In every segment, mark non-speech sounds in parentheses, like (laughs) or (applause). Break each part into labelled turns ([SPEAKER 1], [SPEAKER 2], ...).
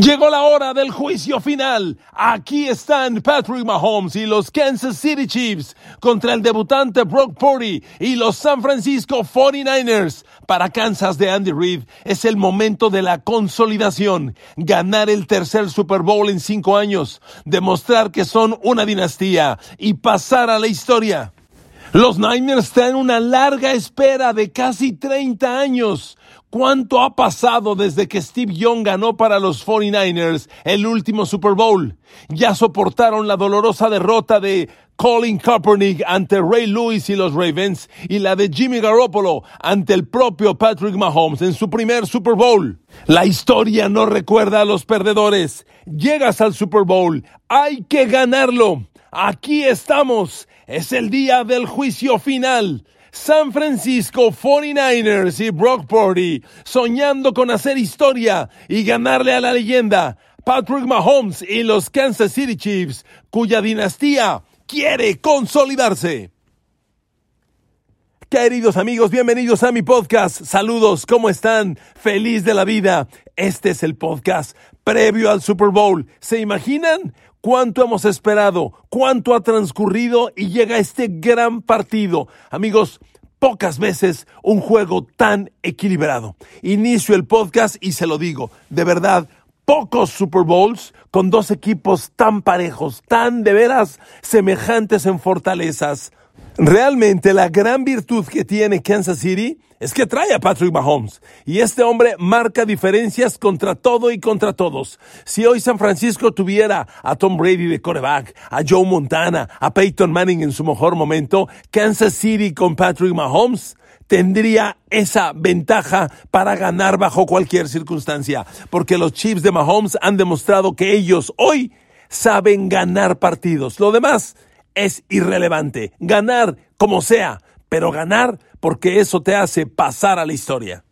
[SPEAKER 1] Llegó la hora del juicio final. Aquí están Patrick Mahomes y los Kansas City Chiefs contra el debutante Brock Purdy y los San Francisco 49ers. Para Kansas de Andy Reid es el momento de la consolidación, ganar el tercer Super Bowl en cinco años, demostrar que son una dinastía y pasar a la historia. Los Niners traen una larga espera de casi 30 años. ¿Cuánto ha pasado desde que Steve Young ganó para los 49ers el último Super Bowl? Ya soportaron la dolorosa derrota de Colin Kaepernick ante Ray Lewis y los Ravens y la de Jimmy Garoppolo ante el propio Patrick Mahomes en su primer Super Bowl. La historia no recuerda a los perdedores. Llegas al Super Bowl, hay que ganarlo. Aquí estamos. Es el día del juicio final. San Francisco 49ers y Brock Purdy soñando con hacer historia y ganarle a la leyenda Patrick Mahomes y los Kansas City Chiefs, cuya dinastía quiere consolidarse. Queridos amigos, bienvenidos a mi podcast. Saludos, ¿cómo están? Feliz de la vida. Este es el podcast previo al Super Bowl. ¿Se imaginan? Cuánto hemos esperado, cuánto ha transcurrido y llega este gran partido. Amigos, pocas veces un juego tan equilibrado. Inicio el podcast y se lo digo, de verdad, pocos Super Bowls con dos equipos tan parejos, tan de veras semejantes en fortalezas. Realmente la gran virtud que tiene Kansas City es que trae a Patrick Mahomes. Y este hombre marca diferencias contra todo y contra todos. Si hoy San Francisco tuviera a Tom Brady de coreback, a Joe Montana, a Peyton Manning en su mejor momento, Kansas City con Patrick Mahomes tendría esa ventaja para ganar bajo cualquier circunstancia. Porque los Chiefs de Mahomes han demostrado que ellos hoy saben ganar partidos. Lo demás es irrelevante. Ganar como sea, pero ganar porque eso te hace pasar a la historia.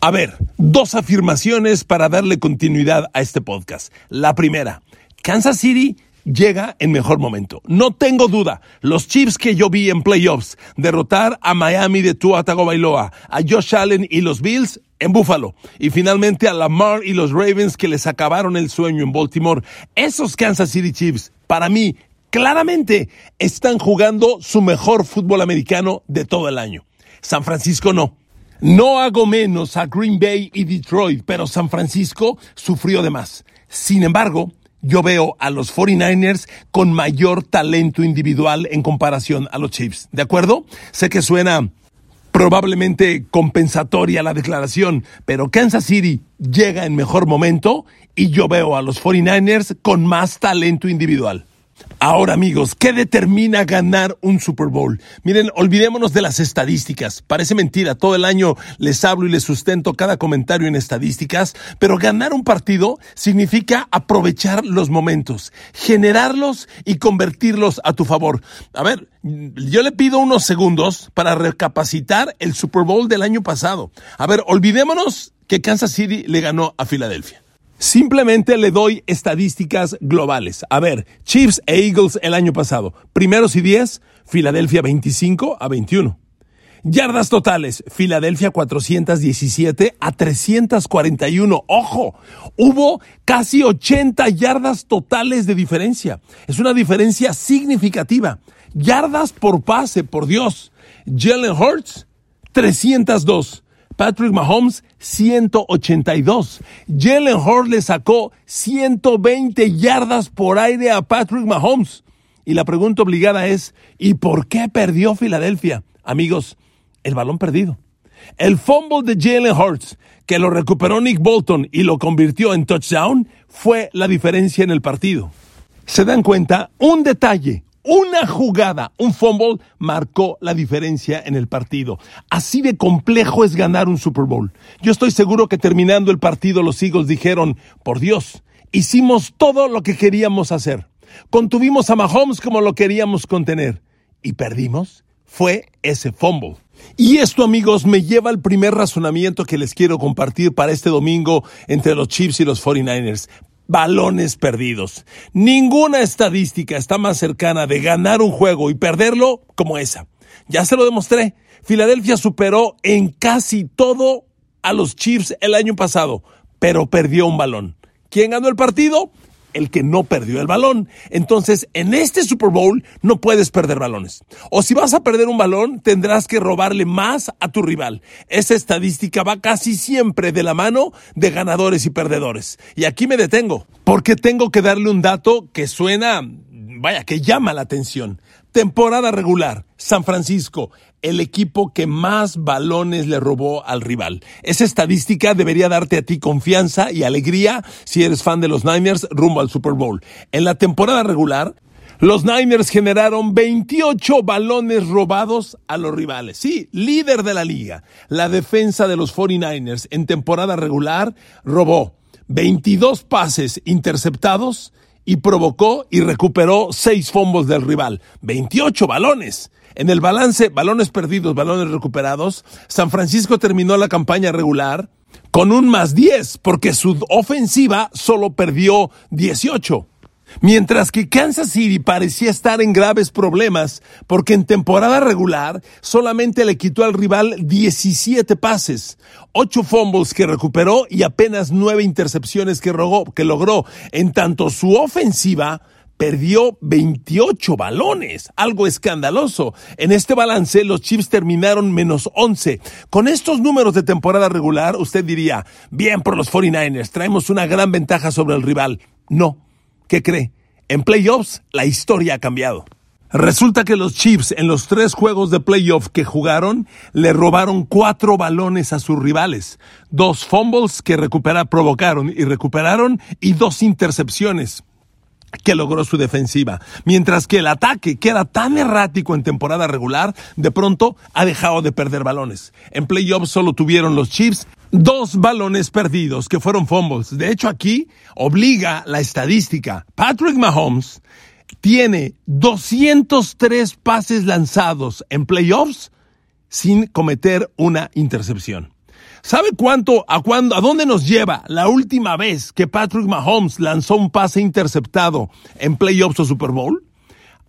[SPEAKER 1] A ver, dos afirmaciones para darle continuidad a este podcast. La primera, Kansas City llega en mejor momento. No tengo duda, los Chiefs que yo vi en playoffs, derrotar a Miami de Tua Tagovailoa, a Josh Allen y los Bills en Buffalo y finalmente a Lamar y los Ravens que les acabaron el sueño en Baltimore. Esos Kansas City Chiefs, para mí, claramente están jugando su mejor fútbol americano de todo el año. San Francisco no. No hago menos a Green Bay y Detroit, pero San Francisco sufrió de más. Sin embargo, yo veo a los 49ers con mayor talento individual en comparación a los Chiefs. ¿De acuerdo? Sé que suena probablemente compensatoria la declaración, pero Kansas City llega en mejor momento y yo veo a los 49ers con más talento individual. Ahora amigos, ¿qué determina ganar un Super Bowl? Miren, olvidémonos de las estadísticas. Parece mentira, todo el año les hablo y les sustento cada comentario en estadísticas, pero ganar un partido significa aprovechar los momentos, generarlos y convertirlos a tu favor. A ver, yo le pido unos segundos para recapacitar el Super Bowl del año pasado. A ver, olvidémonos que Kansas City le ganó a Filadelfia. Simplemente le doy estadísticas globales. A ver, Chiefs e Eagles el año pasado. Primeros y 10, Filadelfia 25 a 21. Yardas totales, Filadelfia 417 a 341. Ojo, hubo casi 80 yardas totales de diferencia. Es una diferencia significativa. Yardas por pase, por Dios. Jalen Hurts, 302. Patrick Mahomes 182. Jalen Hurts le sacó 120 yardas por aire a Patrick Mahomes. Y la pregunta obligada es, ¿y por qué perdió Filadelfia? Amigos, el balón perdido. El fumble de Jalen Hurts, que lo recuperó Nick Bolton y lo convirtió en touchdown, fue la diferencia en el partido. ¿Se dan cuenta? Un detalle, una jugada, un fumble, marcó la diferencia en el partido. Así de complejo es ganar un Super Bowl. Yo estoy seguro que terminando el partido los Eagles dijeron, por Dios, hicimos todo lo que queríamos hacer. Contuvimos a Mahomes como lo queríamos contener. ¿Y perdimos? Fue ese fumble. Y esto, amigos, me lleva al primer razonamiento que les quiero compartir para este domingo entre los Chiefs y los 49ers balones perdidos. Ninguna estadística está más cercana de ganar un juego y perderlo como esa. Ya se lo demostré. Filadelfia superó en casi todo a los Chiefs el año pasado, pero perdió un balón. ¿Quién ganó el partido? El que no perdió el balón. Entonces, en este Super Bowl no puedes perder balones. O si vas a perder un balón, tendrás que robarle más a tu rival. Esa estadística va casi siempre de la mano de ganadores y perdedores. Y aquí me detengo, porque tengo que darle un dato que suena, vaya, que llama la atención. Temporada regular, San Francisco, el equipo que más balones le robó al rival. Esa estadística debería darte a ti confianza y alegría si eres fan de los Niners rumbo al Super Bowl. En la temporada regular, los Niners generaron 28 balones robados a los rivales. Sí, líder de la liga. La defensa de los 49ers en temporada regular robó 22 pases interceptados y provocó y recuperó seis fumbles del rival, 28 balones. En el balance, balones perdidos, balones recuperados, San Francisco terminó la campaña regular con un más 10, porque su ofensiva solo perdió 18. Mientras que Kansas City parecía estar en graves problemas porque en temporada regular solamente le quitó al rival 17 pases, 8 fumbles que recuperó y apenas 9 intercepciones que, que logró. En tanto su ofensiva perdió 28 balones, algo escandaloso. En este balance los Chiefs terminaron menos 11. Con estos números de temporada regular, usted diría, bien por los 49ers, traemos una gran ventaja sobre el rival. No ¿Qué cree? En playoffs la historia ha cambiado. Resulta que los Chiefs en los tres juegos de playoff que jugaron le robaron cuatro balones a sus rivales, dos fumbles que provocaron y recuperaron y dos intercepciones que logró su defensiva. Mientras que el ataque, que era tan errático en temporada regular, de pronto ha dejado de perder balones. En playoffs solo tuvieron los Chiefs dos balones perdidos que fueron fumbles. De hecho, aquí obliga la estadística. Patrick Mahomes tiene 203 pases lanzados en playoffs sin cometer una intercepción. ¿Sabe cuánto, a cuándo, a dónde nos lleva la última vez que Patrick Mahomes lanzó un pase interceptado en playoffs o Super Bowl?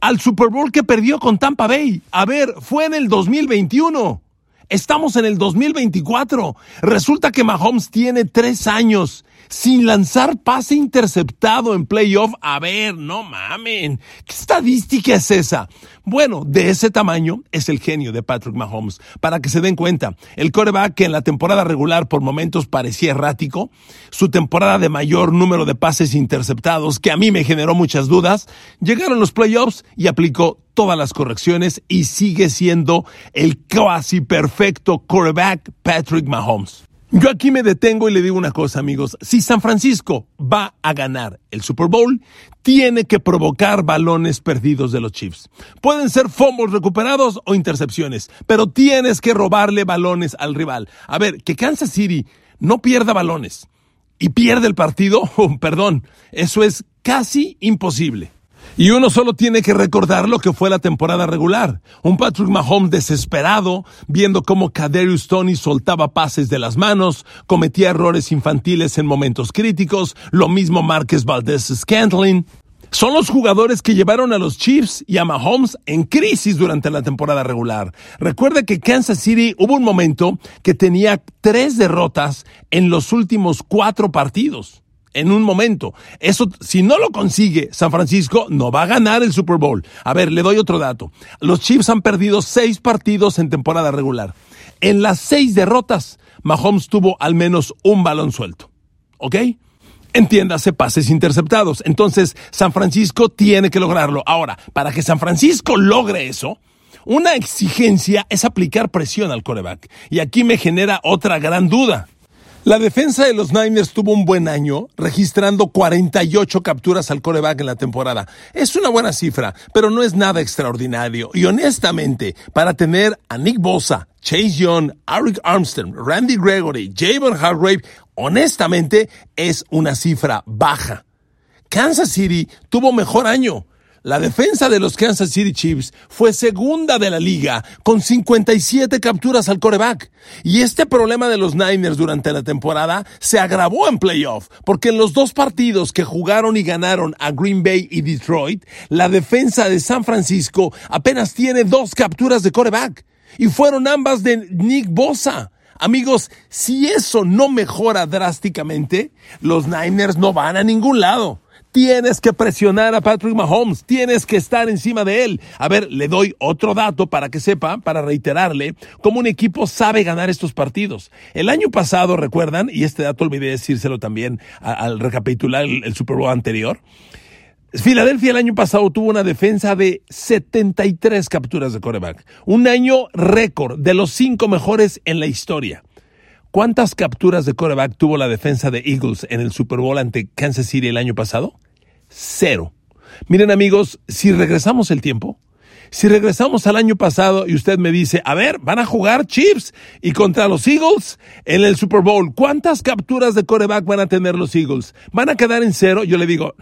[SPEAKER 1] Al Super Bowl que perdió con Tampa Bay. A ver, fue en el 2021. Estamos en el 2024. Resulta que Mahomes tiene tres años sin lanzar pase interceptado en playoff. A ver, no mamen. ¿Qué estadística es esa? Bueno, de ese tamaño es el genio de Patrick Mahomes. Para que se den cuenta, el coreback que en la temporada regular por momentos parecía errático, su temporada de mayor número de pases interceptados, que a mí me generó muchas dudas, llegaron los playoffs y aplicó todas las correcciones y sigue siendo el casi perfecto quarterback Patrick Mahomes. Yo aquí me detengo y le digo una cosa, amigos. Si San Francisco va a ganar el Super Bowl, tiene que provocar balones perdidos de los Chiefs. Pueden ser fumbles recuperados o intercepciones, pero tienes que robarle balones al rival. A ver, que Kansas City no pierda balones y pierde el partido, (laughs) perdón, eso es casi imposible. Y uno solo tiene que recordar lo que fue la temporada regular. Un Patrick Mahomes desesperado, viendo cómo Kaderius Tony soltaba pases de las manos, cometía errores infantiles en momentos críticos, lo mismo Marques Valdez Scantling. Son los jugadores que llevaron a los Chiefs y a Mahomes en crisis durante la temporada regular. Recuerda que Kansas City hubo un momento que tenía tres derrotas en los últimos cuatro partidos en un momento. Eso, si no lo consigue San Francisco, no va a ganar el Super Bowl. A ver, le doy otro dato. Los Chiefs han perdido seis partidos en temporada regular. En las seis derrotas, Mahomes tuvo al menos un balón suelto. ¿Ok? Entiéndase pases interceptados. Entonces, San Francisco tiene que lograrlo. Ahora, para que San Francisco logre eso, una exigencia es aplicar presión al coreback. Y aquí me genera otra gran duda. La defensa de los Niners tuvo un buen año, registrando 48 capturas al coreback en la temporada. Es una buena cifra, pero no es nada extraordinario. Y honestamente, para tener a Nick Bosa, Chase Young, Eric Armstrong, Randy Gregory, Javon Hargrave, honestamente es una cifra baja. Kansas City tuvo mejor año, la defensa de los Kansas City Chiefs fue segunda de la liga con 57 capturas al coreback. Y este problema de los Niners durante la temporada se agravó en playoff, porque en los dos partidos que jugaron y ganaron a Green Bay y Detroit, la defensa de San Francisco apenas tiene dos capturas de coreback. Y fueron ambas de Nick Bosa. Amigos, si eso no mejora drásticamente, los Niners no van a ningún lado. Tienes que presionar a Patrick Mahomes, tienes que estar encima de él. A ver, le doy otro dato para que sepa, para reiterarle, cómo un equipo sabe ganar estos partidos. El año pasado, recuerdan, y este dato olvidé decírselo también al recapitular el, Super Bowl anterior, Filadelfia el año pasado tuvo una defensa de 73 capturas de coreback, un año récord de los cinco mejores en la historia. ¿Cuántas capturas de coreback tuvo la defensa de Eagles en el Super Bowl ante Kansas City el año pasado? Cero. Miren amigos, si regresamos el tiempo, si regresamos al año pasado y usted me dice, a ver, van a jugar Chiefs y contra los Eagles en el Super Bowl, ¿cuántas capturas de coreback van a tener los Eagles? ¿Van a quedar en cero? Yo le digo,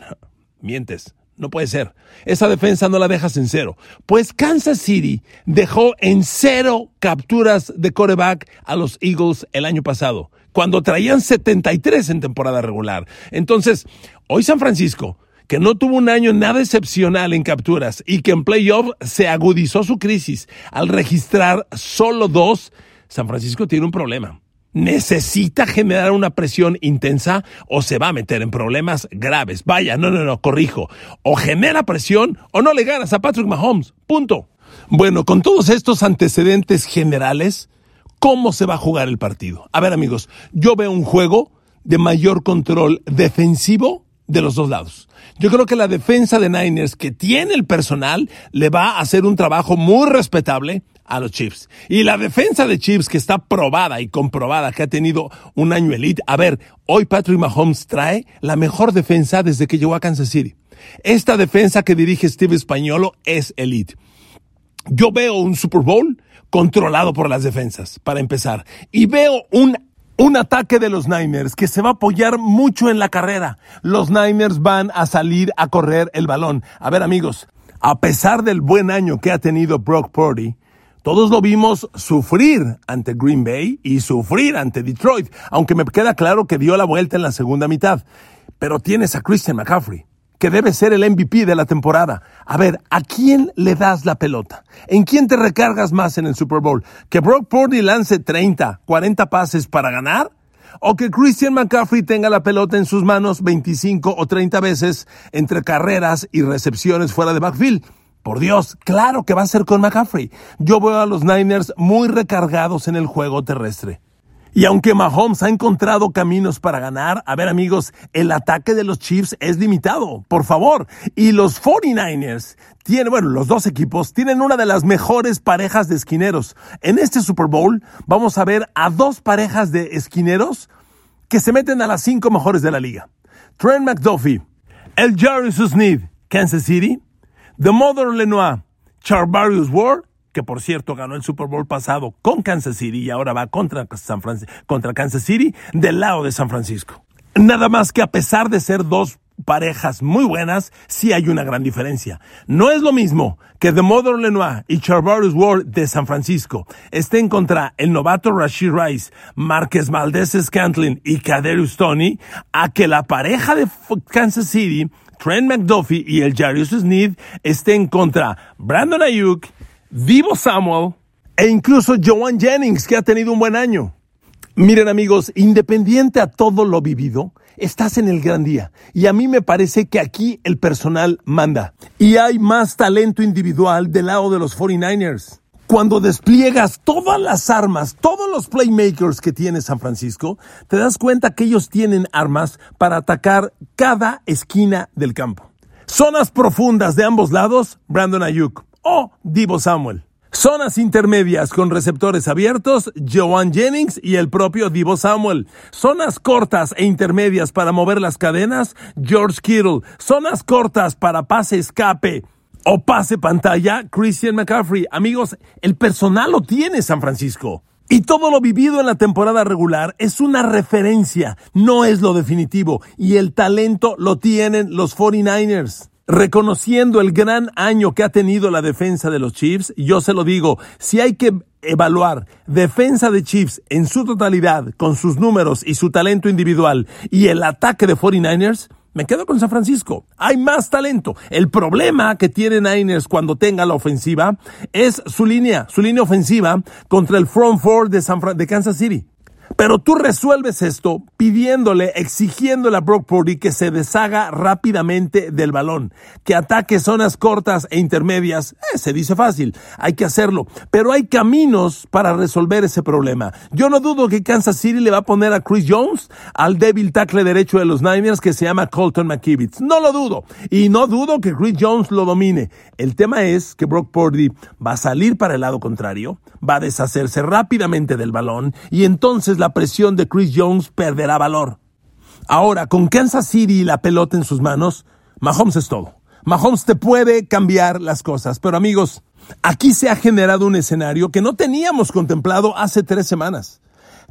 [SPEAKER 1] mientes, no puede ser. Esa defensa no la dejas en cero. Pues Kansas City dejó en cero capturas de coreback a los Eagles el año pasado, cuando traían 73 en temporada regular. Entonces, hoy San Francisco, que no tuvo un año nada excepcional en capturas y que en playoff se agudizó su crisis al registrar solo dos, San Francisco tiene un problema necesita generar una presión intensa o se va a meter en problemas graves. Vaya, no, no, no, corrijo. O genera presión o no le ganas a Patrick Mahomes. Punto. Bueno, con todos estos antecedentes generales, ¿cómo se va a jugar el partido? A ver amigos, yo veo un juego de mayor control defensivo de los dos lados. Yo creo que la defensa de Niners, que tiene el personal, le va a hacer un trabajo muy respetable a los Chiefs. Y la defensa de Chiefs, que está probada y comprobada, que ha tenido un año elite. A ver, hoy Patrick Mahomes trae la mejor defensa desde que llegó a Kansas City. Esta defensa que dirige Steve Españolo es elite. Yo veo un Super Bowl controlado por las defensas, para empezar. Y veo un un ataque de los Niners que se va a apoyar mucho en la carrera. Los Niners van a salir a correr el balón. A ver amigos, a pesar del buen año que ha tenido Brock Purdy, todos lo vimos sufrir ante Green Bay y sufrir ante Detroit, aunque me queda claro que dio la vuelta en la segunda mitad. Pero tienes a Christian McCaffrey, que debe ser el MVP de la temporada. A ver, ¿a quién le das la pelota? ¿En quién te recargas más en el Super Bowl? ¿Que Brock Purdy lance 30, 40 pases para ganar? ¿O que Christian McCaffrey tenga la pelota en sus manos 25 o 30 veces entre carreras y recepciones fuera de backfield? Por Dios, claro que va a ser con McCaffrey. Yo veo a los Niners muy recargados en el juego terrestre. Y aunque Mahomes ha encontrado caminos para ganar, a ver amigos, el ataque de los Chiefs es limitado, por favor. Y los 49ers tienen, bueno, los dos equipos tienen una de las mejores parejas de esquineros. En este Super Bowl vamos a ver a dos parejas de esquineros que se meten a las cinco mejores de la liga. Trent McDuffie, el Jarvis Sneed, Kansas City, The Mother Lenoir, Charvarius Ward, que por cierto ganó el Super Bowl pasado con Kansas City y ahora va contra, San contra Kansas City del lado de San Francisco. Nada más que a pesar de ser dos parejas muy buenas, sí hay una gran diferencia. No es lo mismo que The Mother Lenoir y Charvarius Ward de San Francisco estén contra el novato Rashid Rice, Márquez Valdez Scantlin y Kaderius Tony, a que la pareja de Kansas City Trent McDuffie y el Jarius Sneed estén contra Brandon Ayuk, Vivo Samuel e incluso Joan Jennings, que ha tenido un buen año. Miren amigos, independiente a todo lo vivido, estás en el gran día. Y a mí me parece que aquí el personal manda. Y hay más talento individual del lado de los 49ers cuando despliegas todas las armas, todos los playmakers que tiene San Francisco, te das cuenta que ellos tienen armas para atacar cada esquina del campo. Zonas profundas de ambos lados, Brandon Ayuk o Divo Samuel. Zonas intermedias con receptores abiertos, Joan Jennings y el propio Divo Samuel. Zonas cortas e intermedias para mover las cadenas, George Kittle. Zonas cortas para pase escape, o pase pantalla Christian McCaffrey. Amigos, el personal lo tiene San Francisco. Y todo lo vivido en la temporada regular es una referencia, no es lo definitivo. Y el talento lo tienen los 49ers. Reconociendo el gran año que ha tenido la defensa de los Chiefs, yo se lo digo, si hay que evaluar defensa de Chiefs en su totalidad, con sus números y su talento individual, y el ataque de 49ers, me quedo con San Francisco. Hay más talento. El problema que tiene Niners cuando tenga la ofensiva es su línea, su línea ofensiva contra el front four de, San de Kansas City. Pero tú resuelves esto pidiéndole, exigiéndole a Brock Purdy que se deshaga rápidamente del balón, que ataque zonas cortas e intermedias. Eh, se dice fácil, hay que hacerlo. Pero hay caminos para resolver ese problema. Yo no dudo que Kansas City le va a poner a Chris Jones al débil tackle derecho de los Niners que se llama Colton McKivitz. No lo dudo. Y no dudo que Chris Jones lo domine. El tema es que Brock Purdy va a salir para el lado contrario, va a deshacerse rápidamente del balón y entonces la presión de Chris Jones perderá valor. Ahora, con Kansas City y la pelota en sus manos, Mahomes es todo. Mahomes te puede cambiar las cosas. Pero amigos, aquí se ha generado un escenario que no teníamos contemplado hace tres semanas.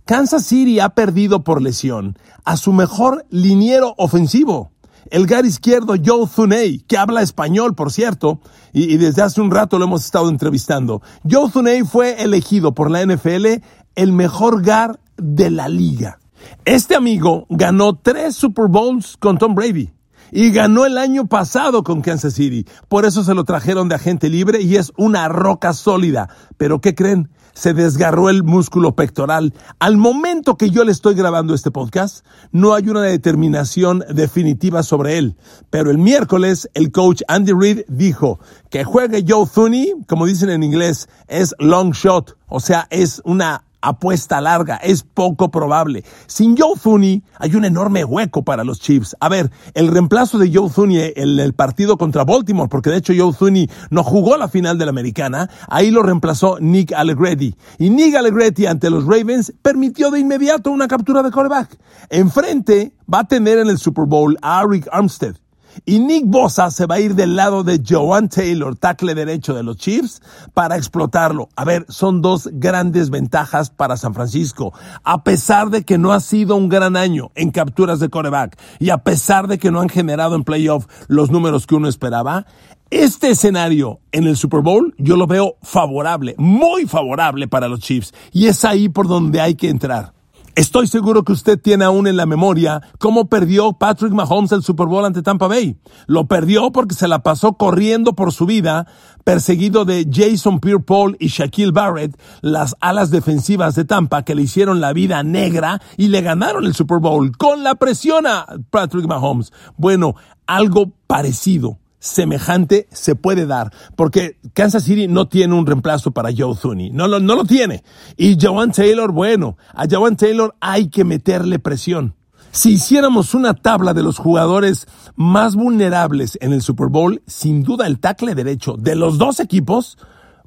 [SPEAKER 1] Kansas City ha perdido por lesión a su mejor liniero ofensivo, el gar izquierdo Joe Thuney, que habla español, por cierto, y, desde hace un rato lo hemos estado entrevistando. Joe Thuney fue elegido por la NFL el mejor gar de la liga. Este amigo ganó tres Super Bowls con Tom Brady y ganó el año pasado con Kansas City. Por eso se lo trajeron de agente libre y es una roca sólida. Pero ¿qué creen? Se desgarró el músculo pectoral. Al momento que yo le estoy grabando este podcast, no hay una determinación definitiva sobre él. Pero el miércoles, el coach Andy Reid dijo que juegue Joe Thuney, como dicen en inglés, es long shot. O sea, es una apuesta larga, es poco probable. Sin Joe Thuney hay un enorme hueco para los Chiefs. A ver, el reemplazo de Joe Thuney en el partido contra Baltimore, porque de hecho Joe Thuney no jugó la final de la americana, ahí lo reemplazó Nick Allegretti. Y Nick Allegretti ante los Ravens permitió de inmediato una captura de quarterback. Enfrente va a tener en el Super Bowl a Eric Armstead. Y Nick Bosa se va a ir del lado de Joan Taylor, tackle derecho de los Chiefs, para explotarlo. A ver, son dos grandes ventajas para San Francisco. A pesar de que no ha sido un gran año en capturas de coreback y a pesar de que no han generado en playoff los números que uno esperaba, este escenario en el Super Bowl yo lo veo favorable, muy favorable para los Chiefs. Y es ahí por donde hay que entrar. Estoy seguro que usted tiene aún en la memoria cómo perdió Patrick Mahomes el Super Bowl ante Tampa Bay. Lo perdió porque se la pasó corriendo por su vida, perseguido de Jason Pierre-Paul y Shaquille Barrett, las alas defensivas de Tampa que le hicieron la vida negra y le ganaron el Super Bowl con la presión a Patrick Mahomes. Bueno, algo parecido semejante se puede dar, porque Kansas City no tiene un reemplazo para Joe Thuney, no lo, no lo tiene. Y Joan Taylor, bueno, a Joan Taylor hay que meterle presión. Si hiciéramos una tabla de los jugadores más vulnerables en el Super Bowl, sin duda el tackle derecho de los dos equipos,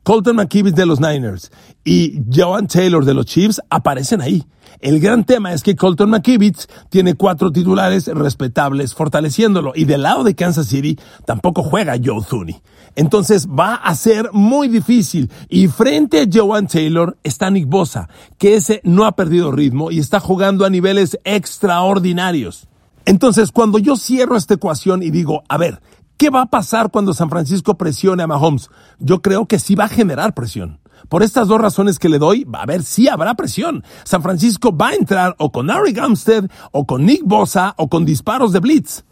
[SPEAKER 1] Colton McKibbis de los Niners y Joan Taylor de los Chiefs aparecen ahí. El gran tema es que Colton McKivitz tiene cuatro titulares respetables fortaleciéndolo y del lado de Kansas City tampoco juega Joe Thuney. Entonces va a ser muy difícil y frente a Joan Taylor está Nick Bosa, que ese no ha perdido ritmo y está jugando a niveles extraordinarios. Entonces cuando yo cierro esta ecuación y digo, a ver, ¿qué va a pasar cuando San Francisco presione a Mahomes? Yo creo que sí va a generar presión. Por estas dos razones que le doy, va a ver si habrá presión. San Francisco va a entrar o con Ari Gamstead, o con Nick Bosa, o con disparos de blitz.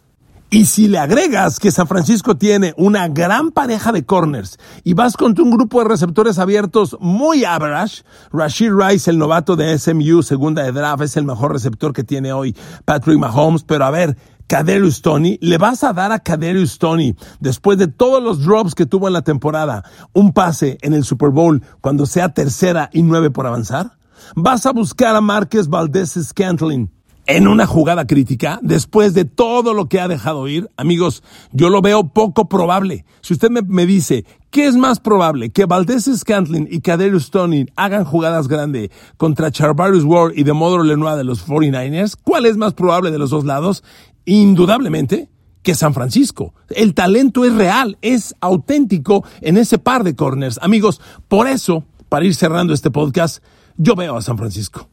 [SPEAKER 1] Y si le agregas que San Francisco tiene una gran pareja de corners y vas contra un grupo de receptores abiertos muy average, Rashid Rice, el novato de SMU, segunda de draft, es el mejor receptor que tiene hoy Patrick Mahomes, pero a ver, Kaderius Tony, le vas a dar a Kaderius Tony, después de todos los drops que tuvo en la temporada, un pase en el Super Bowl cuando sea tercera y nueve por avanzar? ¿Vas a buscar a Márquez Valdés Scantling en una jugada crítica después de todo lo que ha dejado ir? Amigos, yo lo veo poco probable. Si usted me, dice, ¿qué es más probable? ¿Que Valdés Scantling y Kaderius Tony hagan jugadas grandes contra Charvarius Ward y de Modro Lenoir de los 49ers? ¿Cuál es más probable de los dos lados? Indudablemente que San Francisco. El talento es real, es auténtico en ese par de corners. Amigos, por eso, para ir cerrando este podcast, yo veo a San Francisco.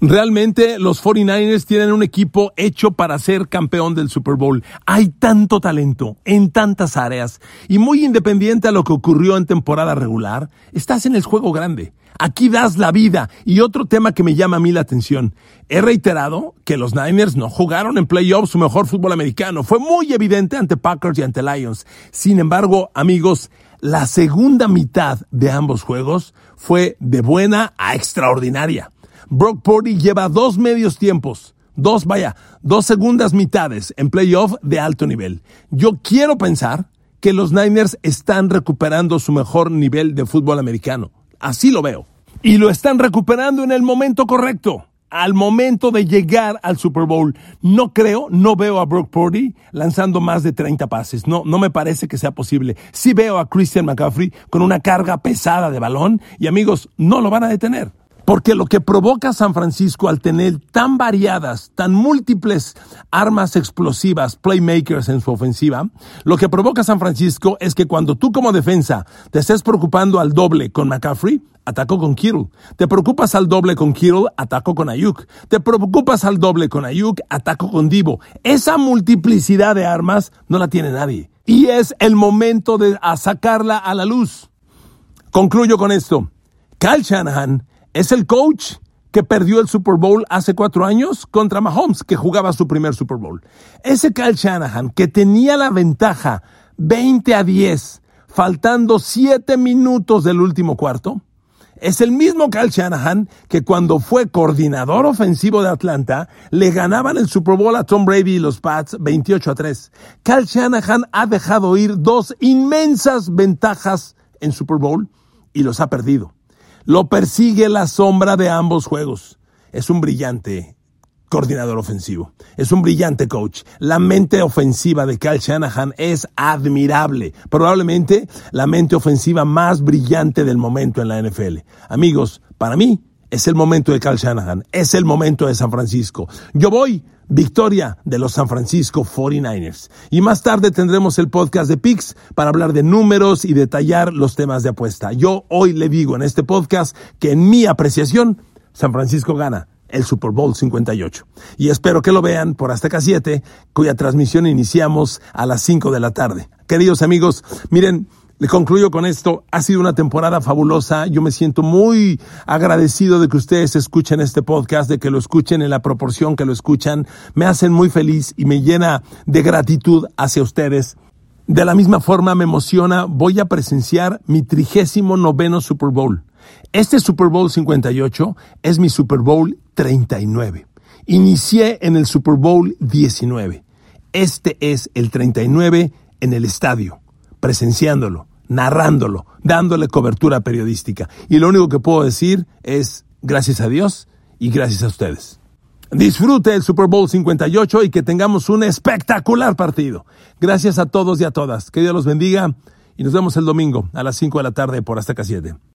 [SPEAKER 1] Realmente los 49ers tienen un equipo hecho para ser campeón del Super Bowl. Hay tanto talento en tantas áreas y muy independiente a lo que ocurrió en temporada regular, estás en el juego grande. Aquí das la vida. Y otro tema que me llama a mí la atención. He reiterado que los Niners no jugaron en playoffs su mejor fútbol americano. Fue muy evidente ante Packers y ante Lions. Sin embargo, amigos, la segunda mitad de ambos juegos fue de buena a extraordinaria. Brock Purdy lleva dos medios tiempos dos, vaya, dos segundas mitades en playoff de alto nivel. Yo quiero pensar que los Niners están recuperando su mejor nivel de fútbol americano. Así lo veo. Y lo están recuperando en el momento correcto. Al momento de llegar al Super Bowl, no creo, no veo a Brock Purdy lanzando más de 30 pases. No, no me parece que sea posible. Sí veo a Christian McCaffrey con una carga pesada de balón y amigos, no lo van a detener. Porque lo que provoca San Francisco al tener tan variadas, tan múltiples armas explosivas, playmakers en su ofensiva, lo que provoca San Francisco es que cuando tú como defensa te estés preocupando al doble con McCaffrey, atacó con Kittle. Te preocupas al doble con Kittle, atacó con Ayuk. Te preocupas al doble con Ayuk, atacó con Divo. Esa multiplicidad de armas no la tiene nadie. Y es el momento de sacarla a la luz. Concluyo con esto. Kyle Shanahan es el coach que perdió el Super Bowl hace cuatro años contra Mahomes, que jugaba su primer Super Bowl. Ese Kyle Shanahan, que tenía la ventaja 20 a 10, faltando 7 minutos del último cuarto, es el mismo Kyle Shanahan que cuando fue coordinador ofensivo de Atlanta, le ganaban el Super Bowl a Tom Brady y los Pats 28 a 3. Kyle Shanahan ha dejado ir dos inmensas ventajas en Super Bowl y los ha perdido. Lo persigue la sombra de ambos juegos. Es un brillante coordinador ofensivo. Es un brillante coach. La mente ofensiva de Kyle Shanahan es admirable. Probablemente la mente ofensiva más brillante del momento en la NFL. Amigos, para mí es el momento de Kyle Shanahan. Es el momento de San Francisco. Yo voy victoria de los San Francisco 49ers. Y más tarde tendremos el podcast de Pix para hablar de números y detallar los temas de apuesta. Yo hoy le digo en este podcast que en mi apreciación, San Francisco gana el Super Bowl 58. Y espero que lo vean por Azteca 7, cuya transmisión iniciamos a las 5 de la tarde. Queridos amigos, miren, le concluyo con esto. Ha sido una temporada fabulosa. Yo me siento muy agradecido de que ustedes escuchen este podcast, de que lo escuchen en la proporción que lo escuchan. Me hacen muy feliz y me llena de gratitud hacia ustedes. De la misma forma me emociona, voy a presenciar mi trigésimo noveno Super Bowl. Este Super Bowl 58 es mi Super Bowl 39. Inicié en el Super Bowl 19. Este es el 39 en el estadio, presenciándolo narrándolo, dándole cobertura periodística. Y lo único que puedo decir es gracias a Dios y gracias a ustedes. Disfrute el Super Bowl 58 y que tengamos un espectacular partido. Gracias a todos y a todas. Que Dios los bendiga y nos vemos el domingo a las 5 de la tarde por Azteca 7.